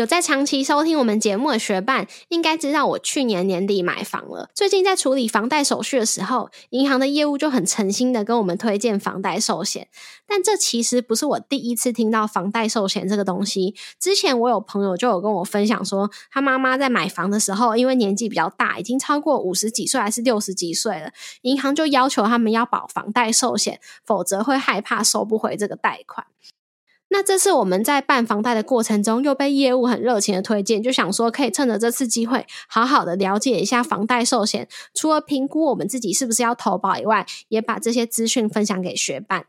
有在长期收听我们节目的学伴，应该知道我去年年底买房了。最近在处理房贷手续的时候，银行的业务就很诚心的跟我们推荐房贷寿险。但这其实不是我第一次听到房贷寿险这个东西。之前我有朋友就有跟我分享说，他妈妈在买房的时候，因为年纪比较大，已经超过五十几岁还是六十几岁了，银行就要求他们要保房贷寿险，否则会害怕收不回这个贷款。那这次我们在办房贷的过程中，又被业务很热情的推荐，就想说可以趁着这次机会，好好的了解一下房贷寿险。除了评估我们自己是不是要投保以外，也把这些资讯分享给学伴。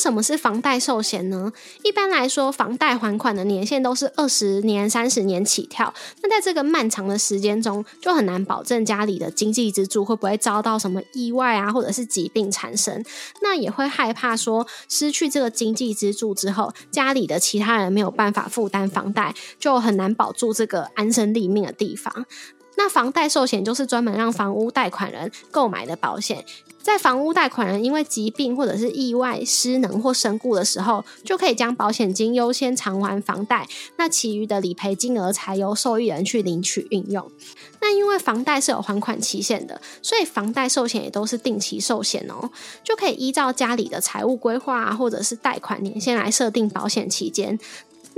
什么是房贷寿险呢？一般来说，房贷还款的年限都是二十年、三十年起跳。那在这个漫长的时间中，就很难保证家里的经济支柱会不会遭到什么意外啊，或者是疾病产生。那也会害怕说失去这个经济支柱之后，家里的其他人没有办法负担房贷，就很难保住这个安身立命的地方。那房贷寿险就是专门让房屋贷款人购买的保险。在房屋贷款人因为疾病或者是意外失能或身故的时候，就可以将保险金优先偿还房贷，那其余的理赔金额才由受益人去领取运用。那因为房贷是有还款期限的，所以房贷寿险也都是定期寿险哦，就可以依照家里的财务规划，或者是贷款年限来设定保险期间。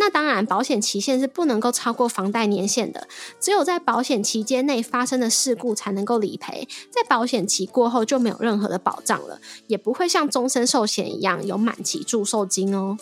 那当然，保险期限是不能够超过房贷年限的，只有在保险期间内发生的事故才能够理赔，在保险期过后就没有任何的保障了，也不会像终身寿险一样有满期祝寿金哦。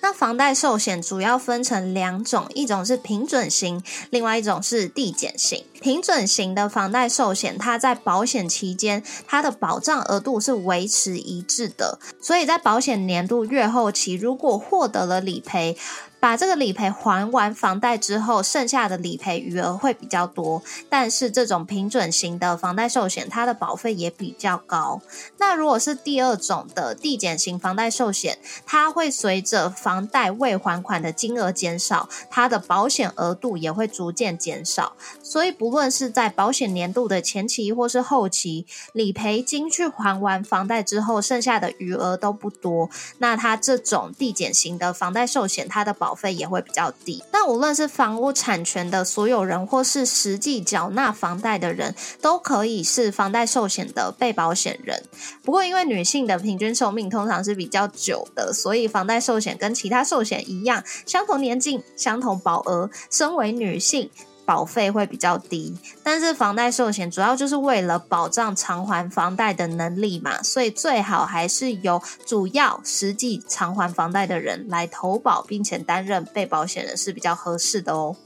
那房贷寿险主要分成两种，一种是平准型，另外一种是递减型。平准型的房贷寿险，它在保险期间，它的保障额度是维持一致的，所以在保险年度越后期，如果获得了理赔。把这个理赔还完房贷之后，剩下的理赔余额会比较多，但是这种平准型的房贷寿险，它的保费也比较高。那如果是第二种的递减型房贷寿险，它会随着房贷未还款的金额减少，它的保险额度也会逐渐减少。所以不论是在保险年度的前期或是后期，理赔金去还完房贷之后，剩下的余额都不多。那它这种递减型的房贷寿险，它的保费也会比较低。那无论是房屋产权的所有人，或是实际缴纳房贷的人，都可以是房贷寿险的被保险人。不过，因为女性的平均寿命通常是比较久的，所以房贷寿险跟其他寿险一样，相同年纪、相同保额。身为女性。保费会比较低，但是房贷寿险主要就是为了保障偿还房贷的能力嘛，所以最好还是由主要实际偿还房贷的人来投保，并且担任被保险人是比较合适的哦。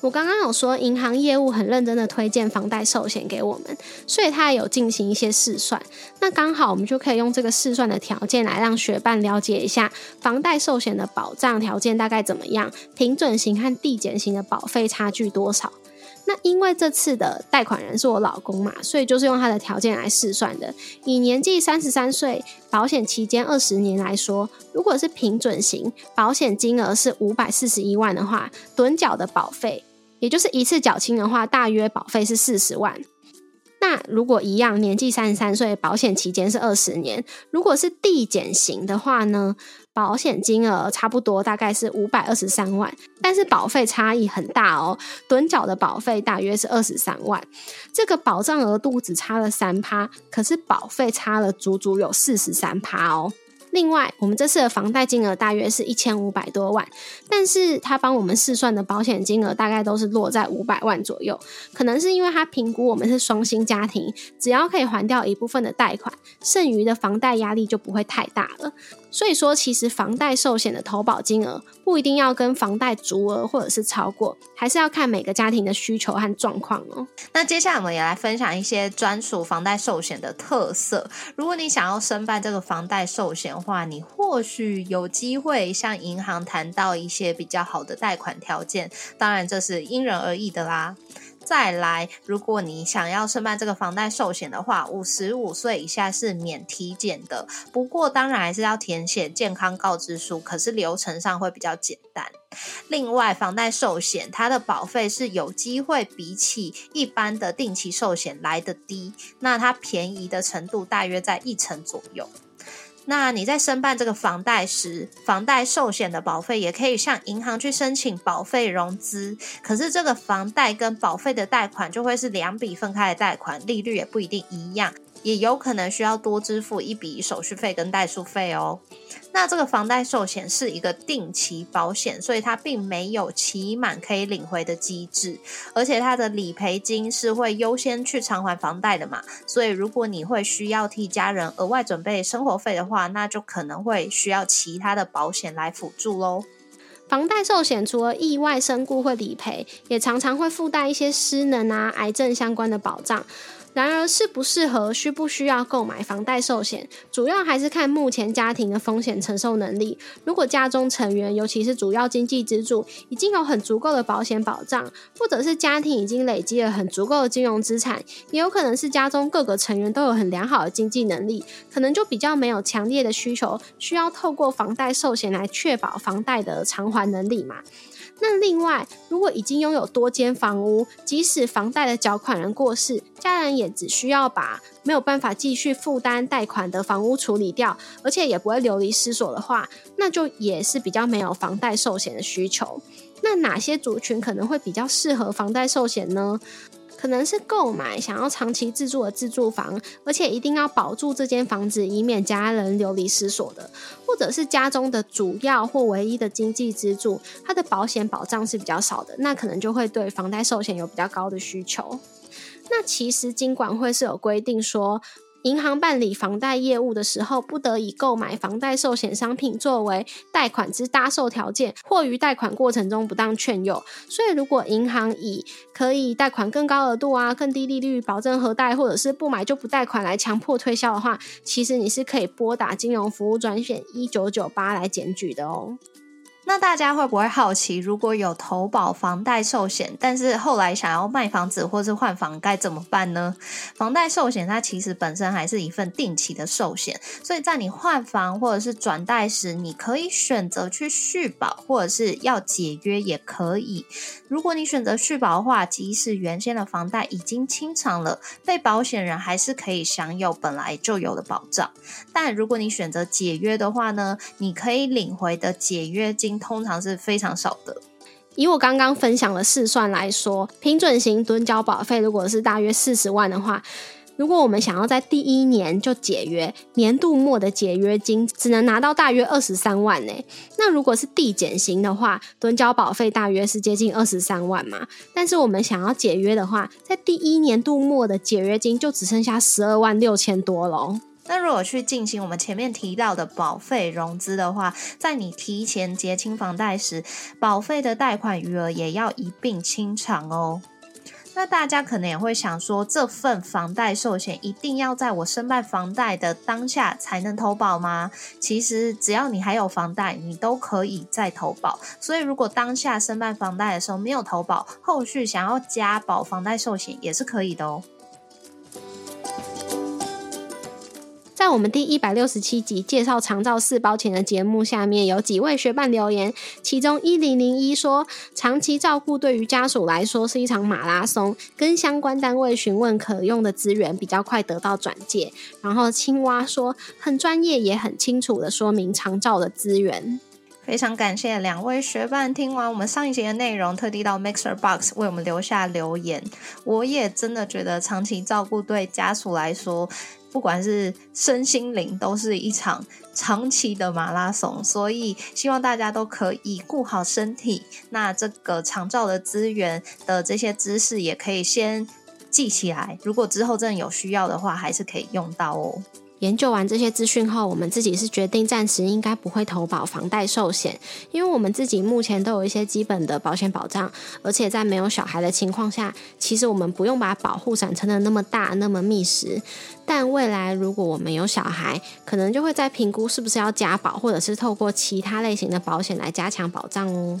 我刚刚有说，银行业务很认真的推荐房贷寿险给我们，所以他也有进行一些试算。那刚好我们就可以用这个试算的条件来让学伴了解一下房贷寿险的保障条件大概怎么样，平准型和递减型的保费差距多少。那因为这次的贷款人是我老公嘛，所以就是用他的条件来试算的。以年纪三十三岁，保险期间二十年来说，如果是平准型，保险金额是五百四十一万的话，趸缴的保费。也就是一次缴清的话，大约保费是四十万。那如果一样，年纪三十三岁，保险期间是二十年。如果是递减型的话呢，保险金额差不多大概是五百二十三万，但是保费差异很大哦。趸缴的保费大约是二十三万，这个保障额度只差了三趴，可是保费差了足足有四十三趴哦。另外，我们这次的房贷金额大约是一千五百多万，但是他帮我们试算的保险金额大概都是落在五百万左右。可能是因为他评估我们是双薪家庭，只要可以还掉一部分的贷款，剩余的房贷压力就不会太大了。所以说，其实房贷寿险的投保金额不一定要跟房贷足额或者是超过，还是要看每个家庭的需求和状况哦。那接下来我们也来分享一些专属房贷寿险的特色。如果你想要申办这个房贷寿险，话，你或许有机会向银行谈到一些比较好的贷款条件。当然，这是因人而异的啦。再来，如果你想要申办这个房贷寿险的话，五十五岁以下是免体检的。不过，当然还是要填写健康告知书，可是流程上会比较简单。另外，房贷寿险它的保费是有机会比起一般的定期寿险来的低，那它便宜的程度大约在一成左右。那你在申办这个房贷时，房贷寿险的保费也可以向银行去申请保费融资。可是这个房贷跟保费的贷款就会是两笔分开的贷款，利率也不一定一样，也有可能需要多支付一笔手续费跟代书费哦。那这个房贷寿险是一个定期保险，所以它并没有期满可以领回的机制，而且它的理赔金是会优先去偿还房贷的嘛。所以如果你会需要替家人额外准备生活费的话，那就可能会需要其他的保险来辅助喽。房贷寿险除了意外身故会理赔，也常常会附带一些失能啊、癌症相关的保障。然而，适不适合、需不需要购买房贷寿险，主要还是看目前家庭的风险承受能力。如果家中成员，尤其是主要经济支柱，已经有很足够的保险保障，或者是家庭已经累积了很足够的金融资产，也有可能是家中各个成员都有很良好的经济能力，可能就比较没有强烈的需求，需要透过房贷寿险来确保房贷的偿还能力嘛。那另外，如果已经拥有多间房屋，即使房贷的缴款人过世，家人也只需要把没有办法继续负担贷款的房屋处理掉，而且也不会流离失所的话，那就也是比较没有房贷寿险的需求。那哪些族群可能会比较适合房贷寿险呢？可能是购买想要长期自住的自住房，而且一定要保住这间房子，以免家人流离失所的，或者是家中的主要或唯一的经济支柱，它的保险保障是比较少的，那可能就会对房贷寿险有比较高的需求。那其实金管会是有规定说。银行办理房贷业务的时候，不得以购买房贷寿险商品作为贷款之搭售条件，或于贷款过程中不当劝诱。所以，如果银行以可以贷款更高额度啊、更低利率、保证核贷，或者是不买就不贷款来强迫推销的话，其实你是可以拨打金融服务专线一九九八来检举的哦。那大家会不会好奇，如果有投保房贷寿险，但是后来想要卖房子或是换房，该怎么办呢？房贷寿险它其实本身还是一份定期的寿险，所以在你换房或者是转贷时，你可以选择去续保，或者是要解约也可以。如果你选择续保的话，即使原先的房贷已经清偿了，被保险人还是可以享有本来就有的保障。但如果你选择解约的话呢，你可以领回的解约金。通常是非常少的。以我刚刚分享的试算来说，平准型蹲交保费如果是大约四十万的话，如果我们想要在第一年就解约，年度末的解约金只能拿到大约二十三万呢。那如果是递减型的话，蹲交保费大约是接近二十三万嘛。但是我们想要解约的话，在第一年度末的解约金就只剩下十二万六千多喽。那如果去进行我们前面提到的保费融资的话，在你提前结清房贷时，保费的贷款余额也要一并清偿哦。那大家可能也会想说，这份房贷寿险一定要在我申办房贷的当下才能投保吗？其实只要你还有房贷，你都可以再投保。所以如果当下申办房贷的时候没有投保，后续想要加保房贷寿险也是可以的哦。在我们第一百六十七集介绍长照四包前的节目下面，有几位学伴留言，其中一零零一说，长期照顾对于家属来说是一场马拉松，跟相关单位询问可用的资源，比较快得到转介。然后青蛙说，很专业也很清楚的说明长照的资源。非常感谢两位学伴听完我们上一节的内容，特地到 Mixer Box 为我们留下留言。我也真的觉得长期照顾对家属来说。不管是身心灵，都是一场长期的马拉松，所以希望大家都可以顾好身体。那这个长照的资源的这些知识，也可以先记起来。如果之后真的有需要的话，还是可以用到哦。研究完这些资讯后，我们自己是决定暂时应该不会投保房贷寿险，因为我们自己目前都有一些基本的保险保障，而且在没有小孩的情况下，其实我们不用把保护伞撑得那么大、那么密实。但未来如果我们有小孩，可能就会在评估是不是要加保，或者是透过其他类型的保险来加强保障哦。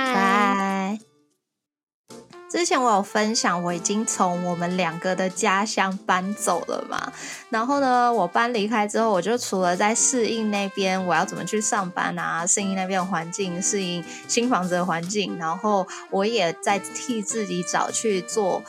之前我有分享，我已经从我们两个的家乡搬走了嘛。然后呢，我搬离开之后，我就除了在适应那边我要怎么去上班啊，适应那边的环境，适应新房子的环境，然后我也在替自己找去做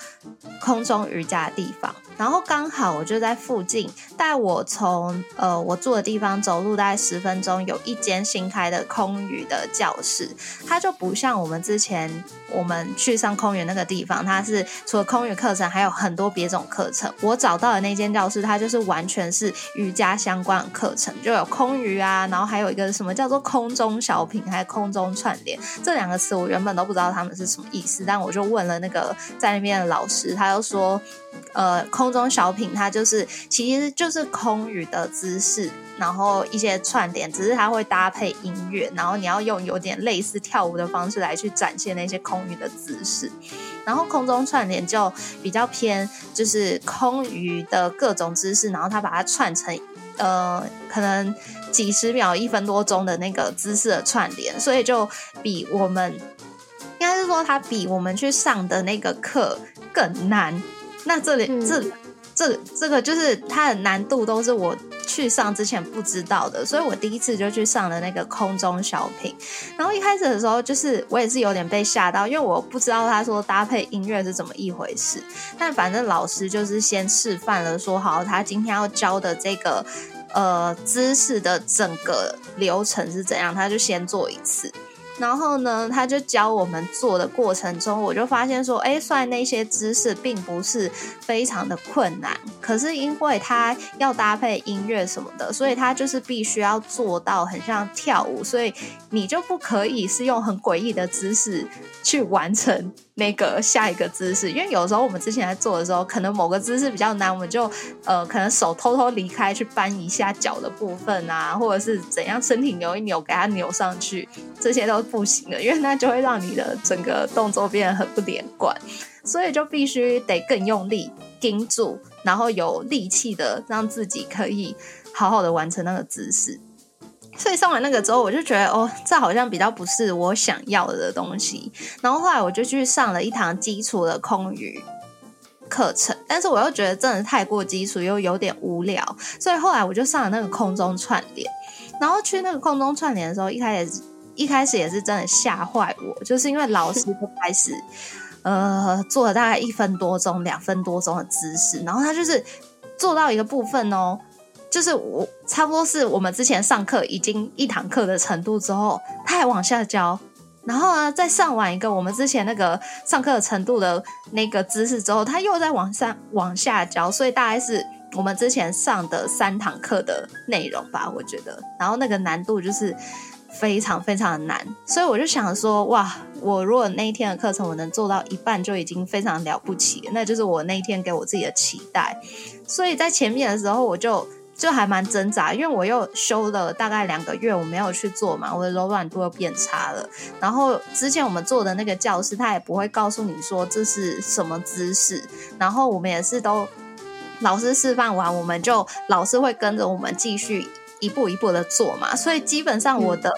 空中瑜伽的地方。然后刚好我就在附近，带我从呃我住的地方走路大概十分钟，有一间新开的空余的教室，它就不像我们之前我们去上空余那个地方，它是除了空余课程，还有很多别种课程。我找到的那间教室，它就是完全是瑜伽相关的课程，就有空余啊，然后还有一个什么叫做空中小品，还有空中串联这两个词，我原本都不知道他们是什么意思，但我就问了那个在那边的老师，他就说。呃，空中小品它就是其实就是空余的姿势，然后一些串联，只是它会搭配音乐，然后你要用有点类似跳舞的方式来去展现那些空余的姿势。然后空中串联就比较偏就是空余的各种姿势，然后它把它串成呃可能几十秒、一分多钟的那个姿势的串联，所以就比我们应该是说它比我们去上的那个课更难。那这里这这这个就是它的难度都是我去上之前不知道的，所以我第一次就去上了那个空中小品。然后一开始的时候，就是我也是有点被吓到，因为我不知道他说搭配音乐是怎么一回事。但反正老师就是先示范了，说好他今天要教的这个呃姿势的整个流程是怎样，他就先做一次。然后呢，他就教我们做的过程中，我就发现说，哎，算那些姿势并不是非常的困难，可是因为他要搭配音乐什么的，所以他就是必须要做到很像跳舞，所以你就不可以是用很诡异的姿势去完成。那个下一个姿势，因为有时候我们之前在做的时候，可能某个姿势比较难，我们就呃可能手偷偷离开去搬一下脚的部分啊，或者是怎样身体扭一扭给它扭上去，这些都不行的，因为那就会让你的整个动作变得很不连贯，所以就必须得更用力盯住，然后有力气的让自己可以好好的完成那个姿势。所以上完那个之后，我就觉得哦，这好像比较不是我想要的东西。然后后来我就去上了一堂基础的空余课程，但是我又觉得真的太过基础，又有点无聊。所以后来我就上了那个空中串联。然后去那个空中串联的时候，一开始一开始也是真的吓坏我，就是因为老师就开始呃做了大概一分多钟、两分多钟的姿势，然后他就是做到一个部分哦。就是我差不多是我们之前上课已经一堂课的程度之后，他还往下教，然后呢再上完一个我们之前那个上课的程度的那个知识之后，他又在往上往下教，所以大概是我们之前上的三堂课的内容吧，我觉得。然后那个难度就是非常非常的难，所以我就想说，哇，我如果那一天的课程我能做到一半，就已经非常了不起了，那就是我那一天给我自己的期待。所以在前面的时候，我就。就还蛮挣扎，因为我又休了大概两个月，我没有去做嘛，我的柔软度又变差了。然后之前我们做的那个教室，他也不会告诉你说这是什么姿势。然后我们也是都老师示范完，我们就老师会跟着我们继续一步一步的做嘛。所以基本上我的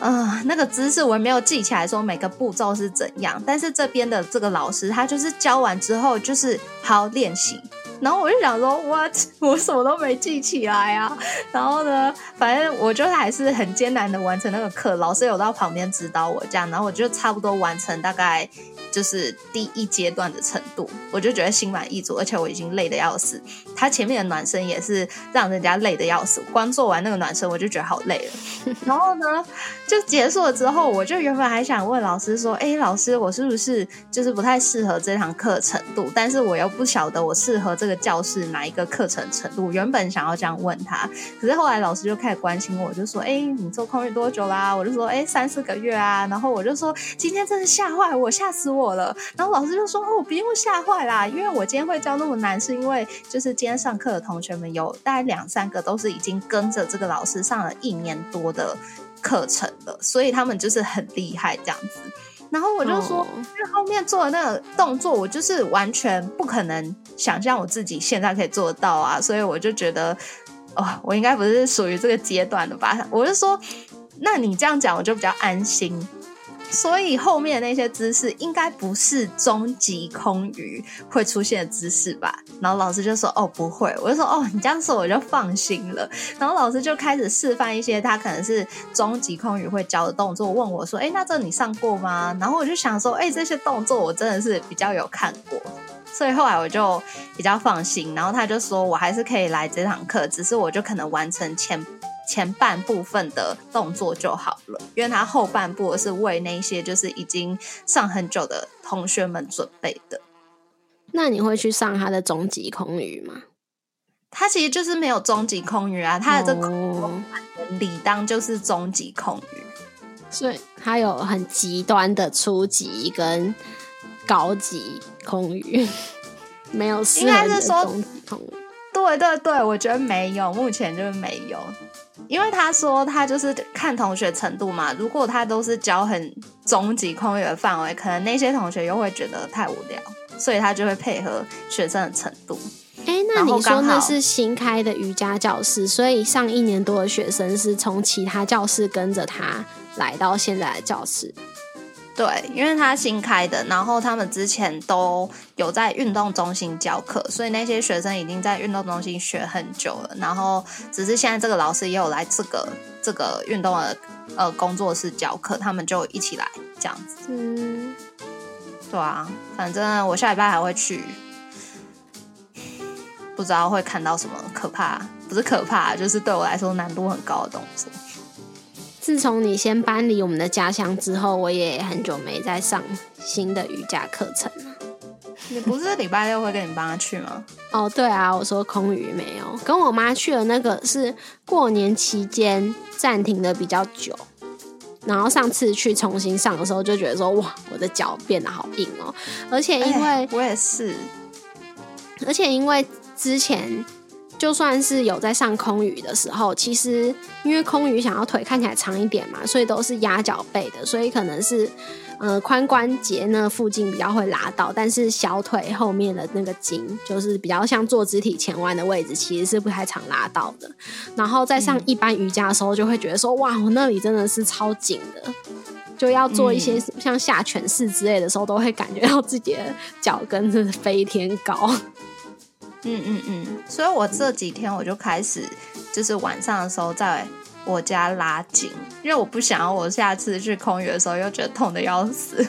呃，那个姿势我也没有记起来，说每个步骤是怎样。但是这边的这个老师，他就是教完之后就是好练习。然后我就想说，what？我什么都没记起来啊。然后呢，反正我就还是很艰难的完成那个课，老师有到旁边指导我这样，然后我就差不多完成大概。就是第一阶段的程度，我就觉得心满意足，而且我已经累得要死。他前面的暖身也是让人家累得要死，光做完那个暖身我就觉得好累了。然后呢，就结束了之后，我就原本还想问老师说：“哎，老师，我是不是就是不太适合这堂课程度？但是我又不晓得我适合这个教室哪一个课程程度。”原本想要这样问他，可是后来老师就开始关心我，就说：“哎，你做空运多久啦？”我就说：“哎，三四个月啊。”然后我就说：“今天真是吓坏我，吓死我！”了，然后老师就说：“哦，不用吓坏啦，因为我今天会教那么难，是因为就是今天上课的同学们有大概两三个都是已经跟着这个老师上了一年多的课程了，所以他们就是很厉害这样子。然后我就说，因为后面做的那个动作，我就是完全不可能想象我自己现在可以做到啊，所以我就觉得，哦，我应该不是属于这个阶段的吧？我就说，那你这样讲，我就比较安心。”所以后面那些姿势应该不是终极空余会出现的姿势吧？然后老师就说：“哦，不会。”我就说：“哦，你这样说我就放心了。”然后老师就开始示范一些他可能是终极空余会教的动作，问我说：“哎，那这你上过吗？”然后我就想说：“哎，这些动作我真的是比较有看过。”所以后来我就比较放心。然后他就说：“我还是可以来这堂课，只是我就可能完成前。”前半部分的动作就好了，因为它后半部是为那些就是已经上很久的同学们准备的。那你会去上他的终极空余吗？他其实就是没有终极空余啊，他的这个理当就是终极空余，所以他有很极端的初级跟高级空余，没有应该是说终极空余。对对对，我觉得没有，目前就是没有。因为他说他就是看同学程度嘛，如果他都是教很终极空域的范围，可能那些同学又会觉得太无聊，所以他就会配合学生的程度。哎，那你说那是新开的瑜伽教室，所以上一年多的学生是从其他教室跟着他来到现在的教室。对，因为他新开的，然后他们之前都有在运动中心教课，所以那些学生已经在运动中心学很久了。然后只是现在这个老师也有来这个这个运动的呃工作室教课，他们就一起来这样子。嗯，对啊，反正我下礼拜还会去，不知道会看到什么可怕，不是可怕，就是对我来说难度很高的动作。自从你先搬离我们的家乡之后，我也很久没再上新的瑜伽课程了。你不是礼拜六会跟你妈去吗？哦，对啊，我说空余没有，跟我妈去了那个是过年期间暂停的比较久，然后上次去重新上的时候就觉得说哇，我的脚变得好硬哦，而且因为我也是，而且因为之前。就算是有在上空余的时候，其实因为空余想要腿看起来长一点嘛，所以都是压脚背的，所以可能是呃髋关节那附近比较会拉到，但是小腿后面的那个筋，就是比较像坐姿体前弯的位置，其实是不太常拉到的。然后在上一般瑜伽的时候，就会觉得说哇，我那里真的是超紧的，就要做一些像下犬式之类的时候，都会感觉到自己的脚跟真的飞天高。嗯嗯嗯，所以我这几天我就开始，就是晚上的时候在我家拉筋，因为我不想要我下次去空余的时候又觉得痛的要死。